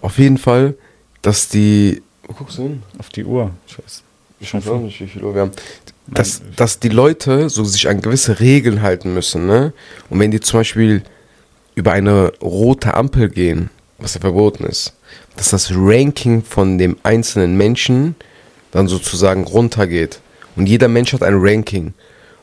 [SPEAKER 1] Auf jeden Fall, dass die. Wo guckst du hin?
[SPEAKER 2] Auf die Uhr. Ich weiß.
[SPEAKER 1] Ich weiß auch nicht, wie viel Uhr wir haben. Dass, dass die Leute so sich an gewisse Regeln halten müssen, ne? Und wenn die zum Beispiel über eine rote Ampel gehen, was ja verboten ist, dass das Ranking von dem einzelnen Menschen dann sozusagen runtergeht. Und jeder Mensch hat ein Ranking.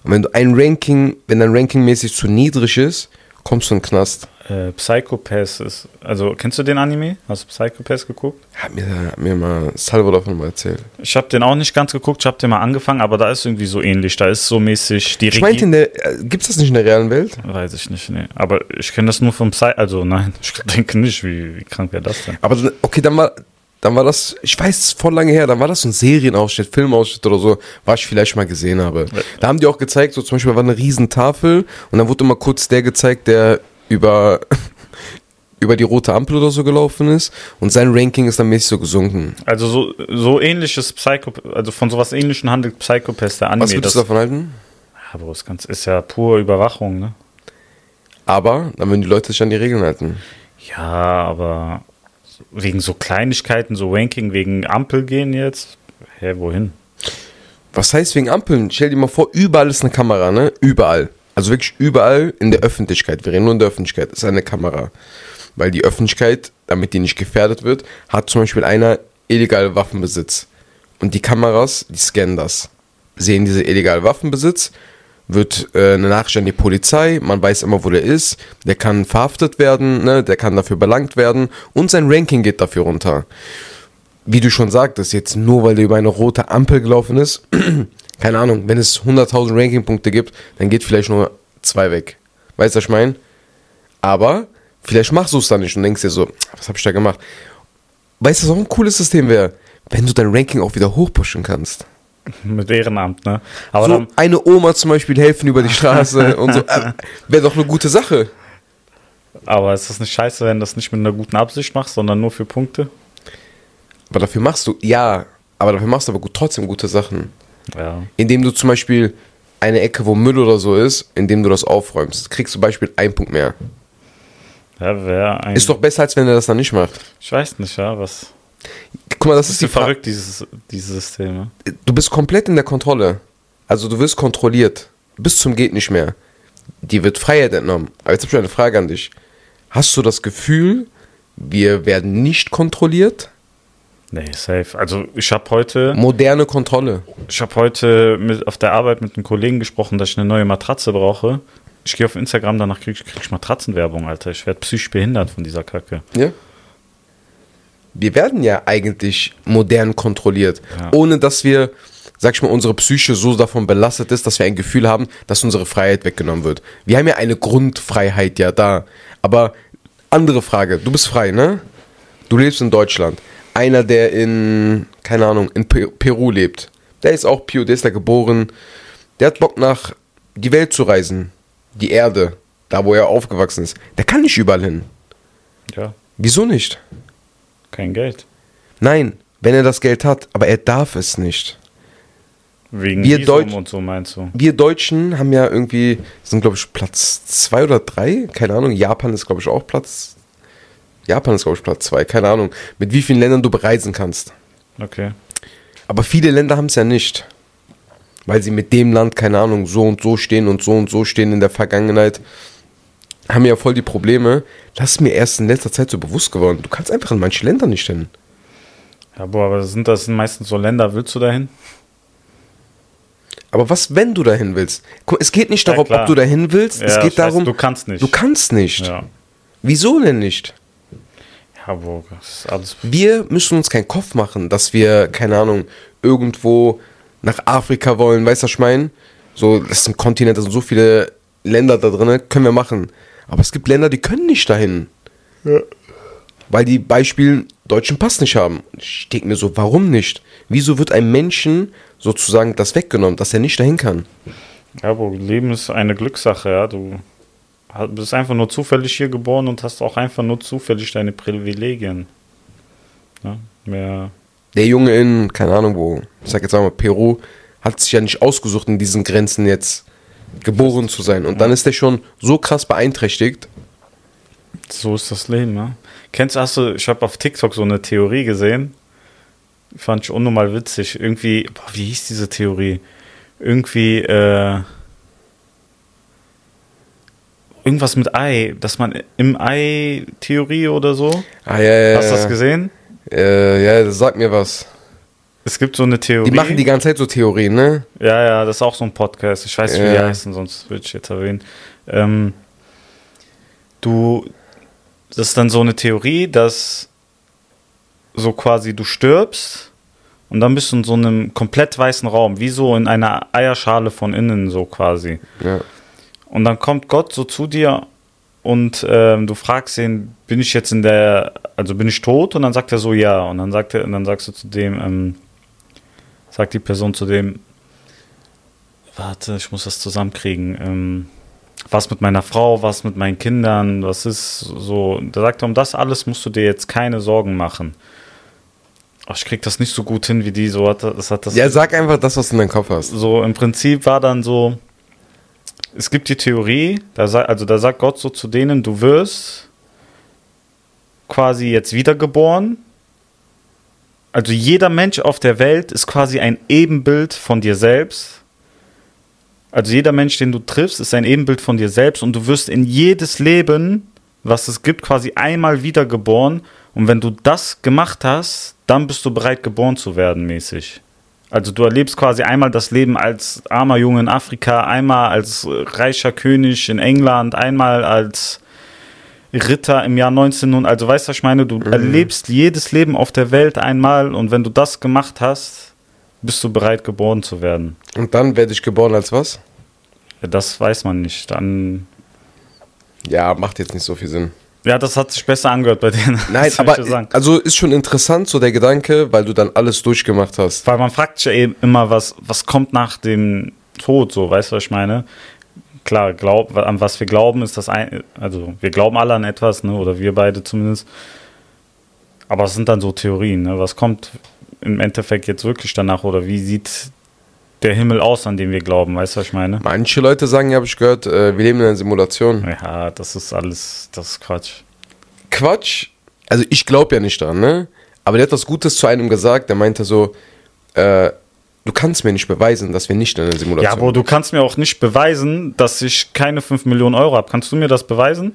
[SPEAKER 1] Und wenn du ein Ranking, wenn dein Ranking mäßig zu niedrig ist, kommst du in den Knast.
[SPEAKER 2] Äh, Psychopath ist, also kennst du den Anime? Hast du Psychopath geguckt?
[SPEAKER 1] Hat mir, hat mir mal Salvo davon mal erzählt.
[SPEAKER 2] Ich habe den auch nicht ganz geguckt, ich habe den mal angefangen, aber da ist irgendwie so ähnlich. Da ist so mäßig die
[SPEAKER 1] Ich meinte, in der, äh, gibt's das nicht in der realen Welt?
[SPEAKER 2] Weiß ich nicht, nee. Aber ich kenne das nur vom Psy, also nein, ich denke nicht, wie, wie krank wäre das denn?
[SPEAKER 1] Aber okay, dann war, dann war das, ich weiß, es voll lange her, dann war das so ein Serienausschnitt, Filmausschnitt oder so, was ich vielleicht mal gesehen habe. Da haben die auch gezeigt, so zum Beispiel war eine Riesentafel und dann wurde immer kurz der gezeigt, der über, über die rote Ampel oder so gelaufen ist und sein Ranking ist dann mäßig so gesunken.
[SPEAKER 2] Also so, so ähnliches Psycho, also von sowas ähnlichem handelt Psychopath der Anime.
[SPEAKER 1] Was würdest du davon halten?
[SPEAKER 2] ja, aber das Ganze ist ja pure Überwachung, ne?
[SPEAKER 1] Aber dann würden die Leute sich an die Regeln halten.
[SPEAKER 2] Ja, aber wegen so Kleinigkeiten, so Ranking, wegen Ampel gehen jetzt, hä, wohin?
[SPEAKER 1] Was heißt wegen Ampeln? Stell dir mal vor, überall ist eine Kamera, ne? Überall. Also wirklich überall in der Öffentlichkeit. Wir reden nur in der Öffentlichkeit. Ist eine Kamera. Weil die Öffentlichkeit, damit die nicht gefährdet wird, hat zum Beispiel einer illegale Waffenbesitz. Und die Kameras, die scannen das. Sehen diese illegale Waffenbesitz, wird äh, eine Nachricht an die Polizei, man weiß immer, wo der ist, der kann verhaftet werden, ne? der kann dafür belangt werden und sein Ranking geht dafür runter wie du schon sagtest, jetzt nur weil der über eine rote Ampel gelaufen ist, keine Ahnung, wenn es 100.000 Rankingpunkte gibt, dann geht vielleicht nur zwei weg. Weißt du, was ich meine? Aber vielleicht machst du es dann nicht und denkst dir so, was habe ich da gemacht? Weißt du, was auch ein cooles System wäre? Wenn du dein Ranking auch wieder hochpushen kannst.
[SPEAKER 2] Mit Ehrenamt, ne? Aber
[SPEAKER 1] so
[SPEAKER 2] dann,
[SPEAKER 1] eine Oma zum Beispiel helfen über die Straße und so. Äh, wäre doch eine gute Sache.
[SPEAKER 2] aber ist das nicht scheiße, wenn du das nicht mit einer guten Absicht machst, sondern nur für Punkte?
[SPEAKER 1] Aber dafür machst du, ja, aber dafür machst du aber gut, trotzdem gute Sachen.
[SPEAKER 2] Ja.
[SPEAKER 1] indem du zum Beispiel eine Ecke, wo Müll oder so ist, indem du das aufräumst, kriegst du zum Beispiel einen Punkt mehr.
[SPEAKER 2] Ja, wäre ein.
[SPEAKER 1] Ist doch besser, als wenn er das dann nicht macht.
[SPEAKER 2] Ich weiß nicht, ja, was.
[SPEAKER 1] Guck mal, das ist
[SPEAKER 2] Ist
[SPEAKER 1] die
[SPEAKER 2] verrückt, dieses, dieses System, ne?
[SPEAKER 1] Du bist komplett in der Kontrolle. Also du wirst kontrolliert. Bis zum geht nicht mehr. Die wird Freiheit entnommen. Aber jetzt habe ich eine Frage an dich. Hast du das Gefühl, wir werden nicht kontrolliert?
[SPEAKER 2] Nee, safe. Also ich habe heute,
[SPEAKER 1] Moderne Kontrolle.
[SPEAKER 2] ich habe heute mit, auf der Arbeit mit einem Kollegen gesprochen, dass ich eine neue Matratze brauche. Ich gehe auf Instagram, danach krieg, krieg ich Matratzenwerbung, Alter. Ich werde psychisch behindert von dieser Kacke.
[SPEAKER 1] Ja? Wir werden ja eigentlich modern kontrolliert,
[SPEAKER 2] Ja.
[SPEAKER 1] ohne dass wir, sag ich mal, unsere Psyche so davon belastet ist, dass wir ein Gefühl haben, dass unsere Freiheit weggenommen wird. Wir haben ja eine Grundfreiheit ja da. Aber andere Frage, du bist frei, ne? Du lebst in Deutschland. Einer, der in, keine Ahnung, in Pe- Peru lebt, der ist auch Pio, der ist da geboren. Der hat Bock nach die Welt zu reisen. Die Erde, da wo er aufgewachsen ist. Der kann nicht überall hin.
[SPEAKER 2] Ja,
[SPEAKER 1] Wieso nicht?
[SPEAKER 2] Kein Geld.
[SPEAKER 1] Nein, wenn er das Geld hat, aber er darf es nicht.
[SPEAKER 2] Wegen
[SPEAKER 1] Wir
[SPEAKER 2] Visum und so meinst du?
[SPEAKER 1] Wir Deutschen haben ja irgendwie, sind glaube ich Platz zwei oder drei, keine Ahnung. Japan ist glaube ich auch Platz, Japan ist glaube ich Platz zwei, keine Ahnung. Mit wie vielen Ländern du bereisen kannst.
[SPEAKER 2] Okay.
[SPEAKER 1] Aber viele Länder haben es ja nicht. Weil sie mit dem Land, keine Ahnung, so und so stehen und so und so stehen in der Vergangenheit. Haben ja voll die Probleme. Das ist mir erst in letzter Zeit so bewusst geworden. Du kannst einfach in manche Länder nicht hin.
[SPEAKER 2] Ja, boah, aber sind das meistens so Länder, willst du dahin?
[SPEAKER 1] Aber was, wenn du dahin willst? Es geht nicht
[SPEAKER 2] Ja,
[SPEAKER 1] darum,
[SPEAKER 2] klar.
[SPEAKER 1] ob du dahin willst. es
[SPEAKER 2] Ja,
[SPEAKER 1] geht
[SPEAKER 2] ich weiß,
[SPEAKER 1] darum,
[SPEAKER 2] du kannst nicht.
[SPEAKER 1] Du kannst nicht.
[SPEAKER 2] Ja.
[SPEAKER 1] Wieso denn nicht?
[SPEAKER 2] Ja, boah, das ist alles.
[SPEAKER 1] Wir müssen uns keinen Kopf machen, dass wir, keine Ahnung, irgendwo nach Afrika wollen, weißt du, was ich meine? So, das ist ein Kontinent, da sind so viele Länder da drin, können wir machen. Aber es gibt Länder, die können nicht dahin. Weil die Beispiel deutschen Pass nicht haben. Ich denke mir so, warum nicht? Wieso wird einem Menschen sozusagen das weggenommen, dass er nicht dahin kann?
[SPEAKER 2] Ja, boah, Leben ist eine Glückssache, ja. Du bist einfach nur zufällig hier geboren und hast auch einfach nur zufällig deine Privilegien. Ja, mehr.
[SPEAKER 1] Der Junge in, keine Ahnung wo, ich sag jetzt mal Peru, hat sich ja nicht ausgesucht, in diesen Grenzen jetzt geboren zu sein. Und dann ist der schon so krass beeinträchtigt.
[SPEAKER 2] So ist das Leben, ja. Kennst du, hast du, ich habe auf TikTok so eine Theorie gesehen. Fand ich unnormal witzig. Irgendwie, boah, wie hieß diese Theorie? Irgendwie, äh, irgendwas mit Ei, dass man im Ei Theorie oder so.
[SPEAKER 1] Ah, ja, ja,
[SPEAKER 2] Hast du das gesehen?
[SPEAKER 1] Äh, ja, sagt mir was.
[SPEAKER 2] Es gibt so eine Theorie.
[SPEAKER 1] Die machen die ganze Zeit so Theorien, ne?
[SPEAKER 2] Ja, ja, das ist auch so ein Podcast. Ich weiß nicht, wie die
[SPEAKER 1] Ja.
[SPEAKER 2] heißen, sonst würde ich jetzt erwähnen. Ähm, du, das ist dann so eine Theorie, dass so quasi du stirbst und dann bist du in so einem komplett weißen Raum, wie so in einer Eierschale von innen, so quasi.
[SPEAKER 1] Ja.
[SPEAKER 2] Und dann kommt Gott so zu dir und ähm, du fragst ihn, bin ich jetzt in der, also bin ich tot? Und dann sagt er so, ja. Und dann sagt er, und dann sagst du zu dem, ähm, sagt die Person zu dem, warte, ich muss das zusammenkriegen. Ähm, was mit meiner Frau, was mit meinen Kindern, was ist so. Da sagt er, um das alles musst du dir jetzt keine Sorgen machen. Ach, ich krieg das nicht so gut hin, wie die so hat. Das hat das
[SPEAKER 1] ja, sag einfach das, was du in deinem Kopf hast.
[SPEAKER 2] so im Prinzip war dann so, es gibt die Theorie, da sa- also da sagt Gott so zu denen, du wirst quasi jetzt wiedergeboren. Also jeder Mensch auf der Welt ist quasi ein Ebenbild von dir selbst. Also jeder Mensch, den du triffst, ist ein Ebenbild von dir selbst und du wirst in jedes Leben, was es gibt, quasi einmal wiedergeboren. Und wenn du das gemacht hast, dann bist du bereit, geboren zu werden, mäßig. Also du erlebst quasi einmal das Leben als armer Junge in Afrika, einmal als reicher König in England, einmal als Ritter im Jahr 1900. Also weißt du, was ich meine? Du erlebst jedes Leben auf der Welt einmal und wenn du das gemacht hast, bist du bereit, geboren zu werden.
[SPEAKER 1] Und dann werde ich geboren als was?
[SPEAKER 2] Ja, das weiß man nicht. Dann
[SPEAKER 1] Ja, macht jetzt nicht so viel Sinn.
[SPEAKER 2] ja, das hat sich besser angehört bei denen.
[SPEAKER 1] Nein, aber also ist schon interessant so der Gedanke, weil du dann alles durchgemacht hast.
[SPEAKER 2] Weil man fragt sich ja eben immer, was, was kommt nach dem Tod, so, weißt du, was ich meine? Klar, glaub, an was wir glauben, ist das ein, also wir glauben alle an etwas, ne, oder wir beide zumindest. Aber es sind dann so Theorien, ne? Was kommt im Endeffekt jetzt wirklich danach, oder wie sieht der Himmel aus, an den wir glauben, weißt du, was ich meine?
[SPEAKER 1] Manche Leute sagen, ja, habe ich gehört, äh, wir leben in einer Simulation.
[SPEAKER 2] Ja, das ist alles, das ist Quatsch.
[SPEAKER 1] Quatsch. Also ich glaube ja nicht dran, ne? Aber der hat was Gutes zu einem gesagt. Der meinte so, äh, du kannst mir nicht beweisen, dass wir nicht in einer Simulation
[SPEAKER 2] Ja, aber du kannst mir auch nicht beweisen, dass ich keine 5 Millionen Euro habe. Kannst du mir das beweisen?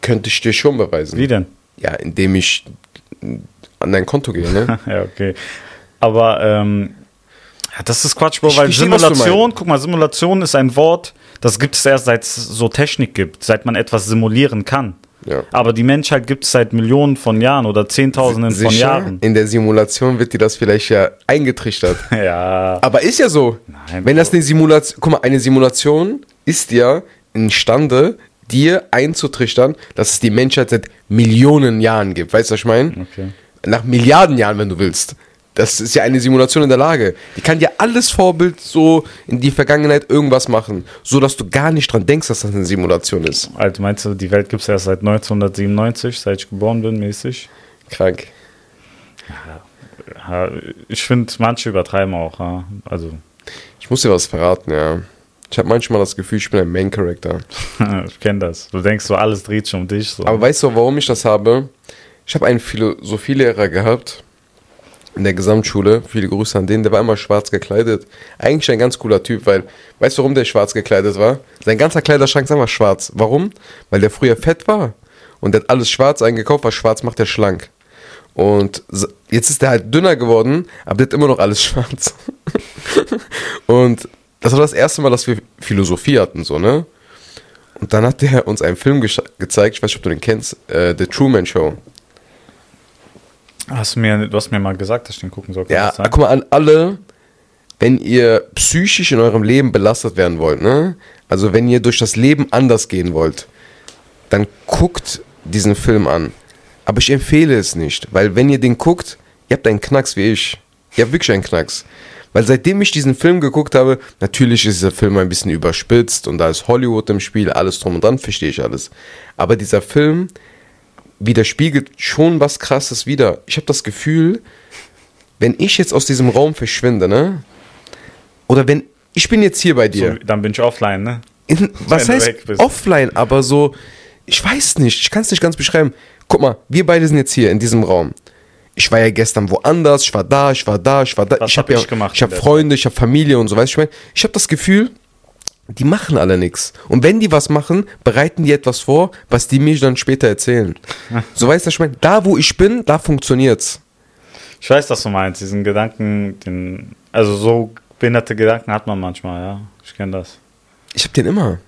[SPEAKER 1] Könnte ich dir schon beweisen.
[SPEAKER 2] Wie denn?
[SPEAKER 1] Ja, indem ich an dein Konto gehe, ne?
[SPEAKER 2] ja, okay. Aber ähm, das ist Quatsch, Bro, weil
[SPEAKER 1] verstehe,
[SPEAKER 2] Simulation, guck mal, Simulation ist ein Wort, das gibt es erst seit es so Technik gibt, seit man etwas simulieren kann.
[SPEAKER 1] Ja.
[SPEAKER 2] Aber die Menschheit gibt es seit Millionen von Jahren oder Zehntausenden von
[SPEAKER 1] Sicher,
[SPEAKER 2] Jahren.
[SPEAKER 1] in der Simulation wird dir das vielleicht ja eingetrichtert.
[SPEAKER 2] Ja.
[SPEAKER 1] Aber ist ja so.
[SPEAKER 2] Nein,
[SPEAKER 1] Wenn das eine Simulation, guck mal, eine Simulation ist ja imstande, dir einzutrichtern, dass es die Menschheit seit Millionen Jahren gibt. Weißt du, was ich meine?
[SPEAKER 2] Okay.
[SPEAKER 1] Nach Milliarden Jahren, wenn du willst. Das ist ja eine Simulation in der Lage. Die kann dir alles Vorbild so in die Vergangenheit irgendwas machen, so dass du gar nicht dran denkst, dass das eine Simulation ist.
[SPEAKER 2] Also meinst du, die Welt gibt es erst seit 1997, seit ich geboren bin, mäßig?
[SPEAKER 1] Krank.
[SPEAKER 2] Ja, ich finde, manche übertreiben auch. Ja. Also,
[SPEAKER 1] Ich muss dir was verraten, ja. Ich habe manchmal das Gefühl, ich bin ein Main Character.
[SPEAKER 2] ich kenne das. Du denkst so, alles dreht sich um dich. So.
[SPEAKER 1] Aber weißt du, warum ich das habe? Ich habe einen Philosophielehrer gehabt in der Gesamtschule. Viele Grüße an den. Der war immer schwarz gekleidet. Eigentlich ein ganz cooler Typ, weil, weißt du, warum der schwarz gekleidet war? Sein ganzer Kleiderschrank ist einfach schwarz. Warum? Weil der früher fett war und der hat alles schwarz eingekauft, was schwarz macht, der schlank. Und jetzt ist der halt dünner geworden, aber der hat immer noch alles schwarz. und das war das erste Mal, dass wir Philosophie hatten, so, ne? Und dann hat der uns einen Film gezeigt, ich weiß nicht, ob du den kennst, äh, The Truman Show.
[SPEAKER 2] Hast du, mir, du hast mir mal gesagt, dass ich den gucken soll.
[SPEAKER 1] Ja, guck mal an alle, wenn ihr psychisch in eurem Leben belastet werden wollt, ne? Also wenn ihr durch das Leben anders gehen wollt, dann guckt diesen Film an. Aber ich empfehle es nicht, weil wenn ihr den guckt, ihr habt einen Knacks wie ich. Ihr habt wirklich einen Knacks. Weil seitdem ich diesen Film geguckt habe, natürlich ist dieser Film ein bisschen überspitzt und da ist Hollywood im Spiel, alles drum und dran, verstehe ich alles. Aber dieser Film widerspiegelt schon was Krasses wieder. Ich habe das Gefühl, wenn ich jetzt aus diesem Raum verschwinde, ne? Oder wenn ich bin jetzt hier bei dir.
[SPEAKER 2] So, dann bin ich offline, ne?
[SPEAKER 1] In, was
[SPEAKER 2] Wenn
[SPEAKER 1] heißt offline, aber so, ich weiß nicht, ich kann es nicht ganz beschreiben. Guck mal, wir beide sind jetzt hier in diesem Raum. Ich war ja gestern woanders, ich war da, ich war da, ich war da.
[SPEAKER 2] Was
[SPEAKER 1] ich
[SPEAKER 2] hab
[SPEAKER 1] habe ja,
[SPEAKER 2] ich gemacht
[SPEAKER 1] ich habe Freunde, ich habe Familie und so, weißt du, ich meine, ich habe das Gefühl, die machen alle nichts. Und wenn die was machen, bereiten die etwas vor, was die mir dann später erzählen. so weißt du, ich meine, da wo ich bin, da funktioniert's.
[SPEAKER 2] Ich weiß, was du meinst. Diesen Gedanken, den, also so behinderte Gedanken hat man manchmal, ja. Ich kenne das.
[SPEAKER 1] Ich habe den immer.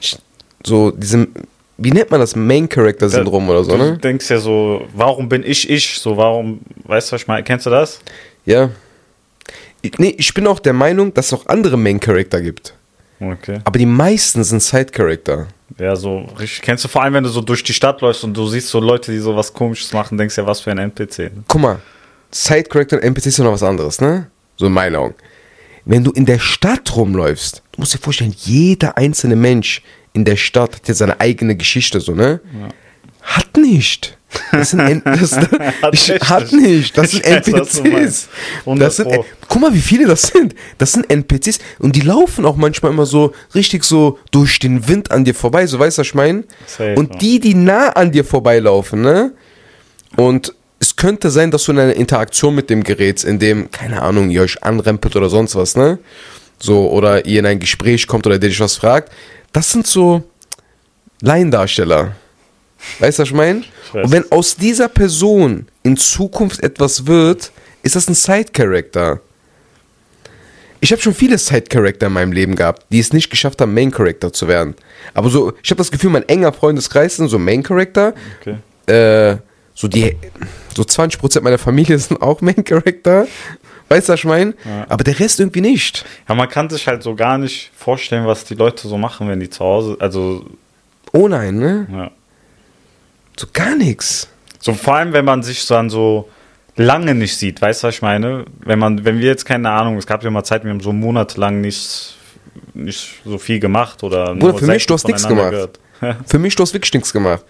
[SPEAKER 1] Ich, so diesem, wie nennt man das, Main Character Syndrom oder so,
[SPEAKER 2] du
[SPEAKER 1] ne?
[SPEAKER 2] denkst ja so, warum bin ich ich? So, warum, weißt du, was ich meine? Kennst du das?
[SPEAKER 1] Ja. Ich, nee, ich bin auch der Meinung, dass es auch andere Main Character gibt.
[SPEAKER 2] Okay.
[SPEAKER 1] Aber die meisten sind Side Character.
[SPEAKER 2] Ja, so richtig. Kennst du vor allem, wenn du so durch die Stadt läufst und du siehst so Leute, die so was komisches machen, denkst ja, was für ein NPC. Ne?
[SPEAKER 1] Guck mal, Side Character und NPC ist ja noch was anderes, ne? So in meinen Augen. Wenn du in der Stadt rumläufst, du musst dir vorstellen, jeder einzelne Mensch in der Stadt hat ja seine eigene Geschichte, so, ne? Hat nicht. Das sind N das,
[SPEAKER 2] echt
[SPEAKER 1] hat
[SPEAKER 2] nicht.
[SPEAKER 1] Das sind
[SPEAKER 2] weiß,
[SPEAKER 1] NPCs. Das sind,
[SPEAKER 2] 100 Pro.
[SPEAKER 1] guck mal, wie viele das sind. Das sind NPCs und die laufen auch manchmal immer so richtig so durch den Wind an dir vorbei, so weißt du, was ich meine? Und die, die nah an dir vorbeilaufen, ne? Und es könnte sein, dass du in einer Interaktion mit dem Gerät, in dem, keine Ahnung, ihr euch anrempelt oder sonst was, ne? So, oder ihr in ein Gespräch kommt oder der dich was fragt. Das sind so Laiendarsteller. Weißt du, was ich meine? Und wenn aus dieser Person in Zukunft etwas wird, ist das ein Side-Character. Ich habe schon viele Side-Character in meinem Leben gehabt, die es nicht geschafft haben, Main-Character zu werden. Aber so, ich habe das Gefühl, mein enger Freundeskreis sind so Main-Character.
[SPEAKER 2] Okay.
[SPEAKER 1] Äh, so die, so 20% meiner Familie sind auch Main-Character. Weißt du, was ich meine?
[SPEAKER 2] Ja.
[SPEAKER 1] Aber der Rest irgendwie nicht.
[SPEAKER 2] Ja, man kann sich halt so gar nicht vorstellen, was die Leute so machen, wenn die zu Hause, also,
[SPEAKER 1] Oh nein, ne?
[SPEAKER 2] ja.
[SPEAKER 1] So gar nichts.
[SPEAKER 2] So vor allem, wenn man sich dann so lange nicht sieht, weißt du, was ich meine? Wenn man, wenn wir jetzt keine Ahnung, es gab ja mal Zeit, wir haben so monatelang nicht, nicht so viel gemacht oder
[SPEAKER 1] Bruder, für mich, du hast nichts gemacht. Für mich, du hast wirklich nichts gemacht.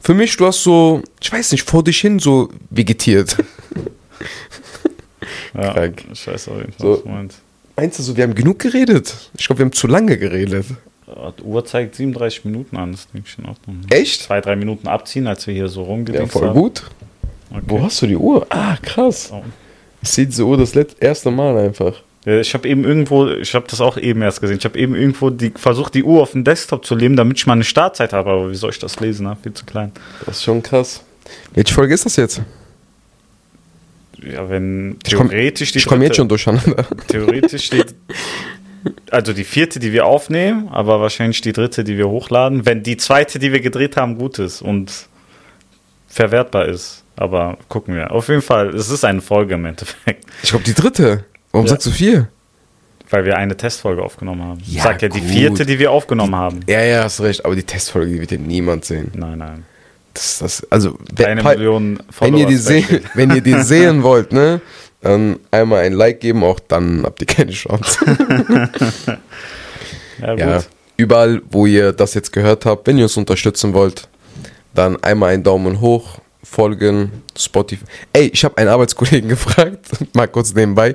[SPEAKER 1] Für mich, du hast so, ich weiß nicht, vor dich hin so vegetiert.
[SPEAKER 2] ja,
[SPEAKER 1] Krank.
[SPEAKER 2] ich weiß auf jeden Fall,
[SPEAKER 1] So.
[SPEAKER 2] was du meinst.
[SPEAKER 1] Meinst du so, wir haben genug geredet? Ich glaube, wir haben zu lange geredet.
[SPEAKER 2] Ja, Die Uhr zeigt 37 Minuten an, das denke ich in Ordnung.
[SPEAKER 1] Echt?
[SPEAKER 2] Zwei, drei Minuten abziehen, als wir hier so
[SPEAKER 1] Ja,
[SPEAKER 2] rumgedingst
[SPEAKER 1] voll
[SPEAKER 2] haben.
[SPEAKER 1] gut.
[SPEAKER 2] Okay.
[SPEAKER 1] Wo hast du die Uhr? Ah, krass.
[SPEAKER 2] Oh.
[SPEAKER 1] Ich sehe diese Uhr das let- erste Mal einfach.
[SPEAKER 2] Ja, Ich habe eben irgendwo, ich habe das auch eben erst gesehen, ich habe eben irgendwo die, versucht, die Uhr auf dem Desktop zu leben, damit ich mal eine Startzeit habe, aber wie soll ich das lesen? Ne? Viel zu klein.
[SPEAKER 1] Das ist schon krass. Welche Folge ist das jetzt?
[SPEAKER 2] Ja, wenn
[SPEAKER 1] Ich komm-
[SPEAKER 2] theoretisch die
[SPEAKER 1] Ich komme jetzt schon durcheinander.
[SPEAKER 2] Theoretisch steht Also die vierte, die wir aufnehmen, aber wahrscheinlich die dritte, die wir hochladen. Wenn die zweite, die wir gedreht haben, gut ist und verwertbar ist. Aber gucken wir. Auf jeden Fall, es ist eine Folge im Endeffekt.
[SPEAKER 1] Ich glaube, die dritte. Warum
[SPEAKER 2] Ja.
[SPEAKER 1] sagst du vier?
[SPEAKER 2] Weil wir eine Testfolge aufgenommen haben. ich
[SPEAKER 1] Ja,
[SPEAKER 2] sag ja die
[SPEAKER 1] gut.
[SPEAKER 2] vierte, die wir aufgenommen haben.
[SPEAKER 1] Ja, ja, hast recht. Aber die Testfolge, die wird ja niemand sehen.
[SPEAKER 2] Nein, nein.
[SPEAKER 1] Das, das, also, wer-
[SPEAKER 2] Eine Million
[SPEAKER 1] wenn ihr, die
[SPEAKER 2] Follower
[SPEAKER 1] sehen, wenn ihr die sehen wollt, ne, dann einmal ein Like geben, auch dann habt ihr keine Chance.
[SPEAKER 2] Ja.
[SPEAKER 1] Ja, überall, wo ihr das jetzt gehört habt, wenn ihr uns unterstützen wollt, dann einmal einen Daumen hoch, folgen, Spotify. Ey, ich habe einen Arbeitskollegen gefragt, mal kurz nebenbei.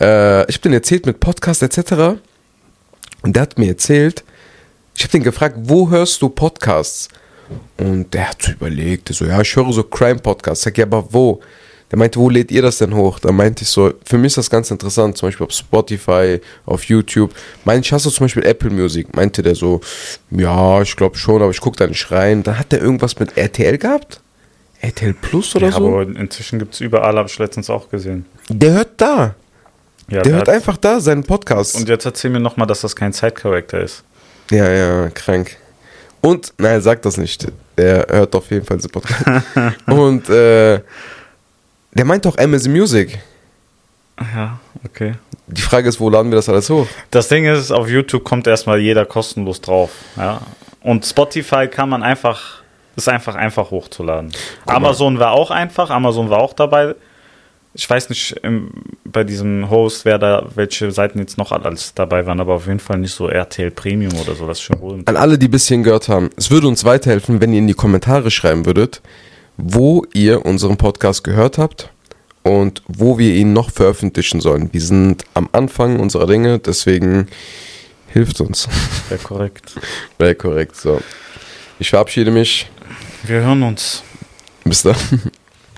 [SPEAKER 1] Äh, ich habe den erzählt mit Podcast etc. Und der hat mir erzählt, ich habe den gefragt, wo hörst du Podcasts? Und der hat so überlegt, der so, ja, ich höre so Crime-Podcasts. Sag, ja, aber wo? Der meinte, wo lädt ihr das denn hoch? Da meinte ich so, für mich ist das ganz interessant, zum Beispiel auf Spotify, auf YouTube. Meinte ich, hast du zum Beispiel Apple Music? Meinte der so, ja, ich glaube schon, aber ich gucke da nicht rein. Dann hat der irgendwas mit RTL gehabt? RTL Plus oder
[SPEAKER 2] ja,
[SPEAKER 1] so?
[SPEAKER 2] aber inzwischen gibt es überall, habe ich letztens auch gesehen.
[SPEAKER 1] Der hört da.
[SPEAKER 2] Ja,
[SPEAKER 1] Der hört
[SPEAKER 2] hat-
[SPEAKER 1] einfach da seinen Podcast.
[SPEAKER 2] Und jetzt erzähl mir nochmal, dass das kein Side-Character ist.
[SPEAKER 1] Ja, ja, krank. Und, nein, sag das nicht. Der hört auf jeden Fall diesen Podcast. Und äh, der meint auch Amazon Music.
[SPEAKER 2] Ja, okay.
[SPEAKER 1] Die Frage ist, wo laden wir das alles hoch?
[SPEAKER 2] Das Ding ist, auf YouTube kommt erstmal jeder kostenlos drauf. Ja? Und Spotify kann man einfach, ist einfach einfach hochzuladen.
[SPEAKER 1] mal.
[SPEAKER 2] Amazon war auch einfach, Amazon war auch dabei. Ich weiß nicht im, bei diesem Host, wer da, welche Seiten jetzt noch alles dabei waren, aber auf jeden Fall nicht so RTL Premium oder so, das ist schon.
[SPEAKER 1] An alle, die bis hierhin gehört haben, es würde uns weiterhelfen, wenn ihr in die Kommentare schreiben würdet, wo ihr unseren Podcast gehört habt und wo wir ihn noch veröffentlichen sollen. Wir sind am Anfang unserer Dinge, deswegen hilft uns.
[SPEAKER 2] Wäre korrekt.
[SPEAKER 1] Wäre korrekt, so. Ich verabschiede mich.
[SPEAKER 2] Wir hören uns.
[SPEAKER 1] Bis dann.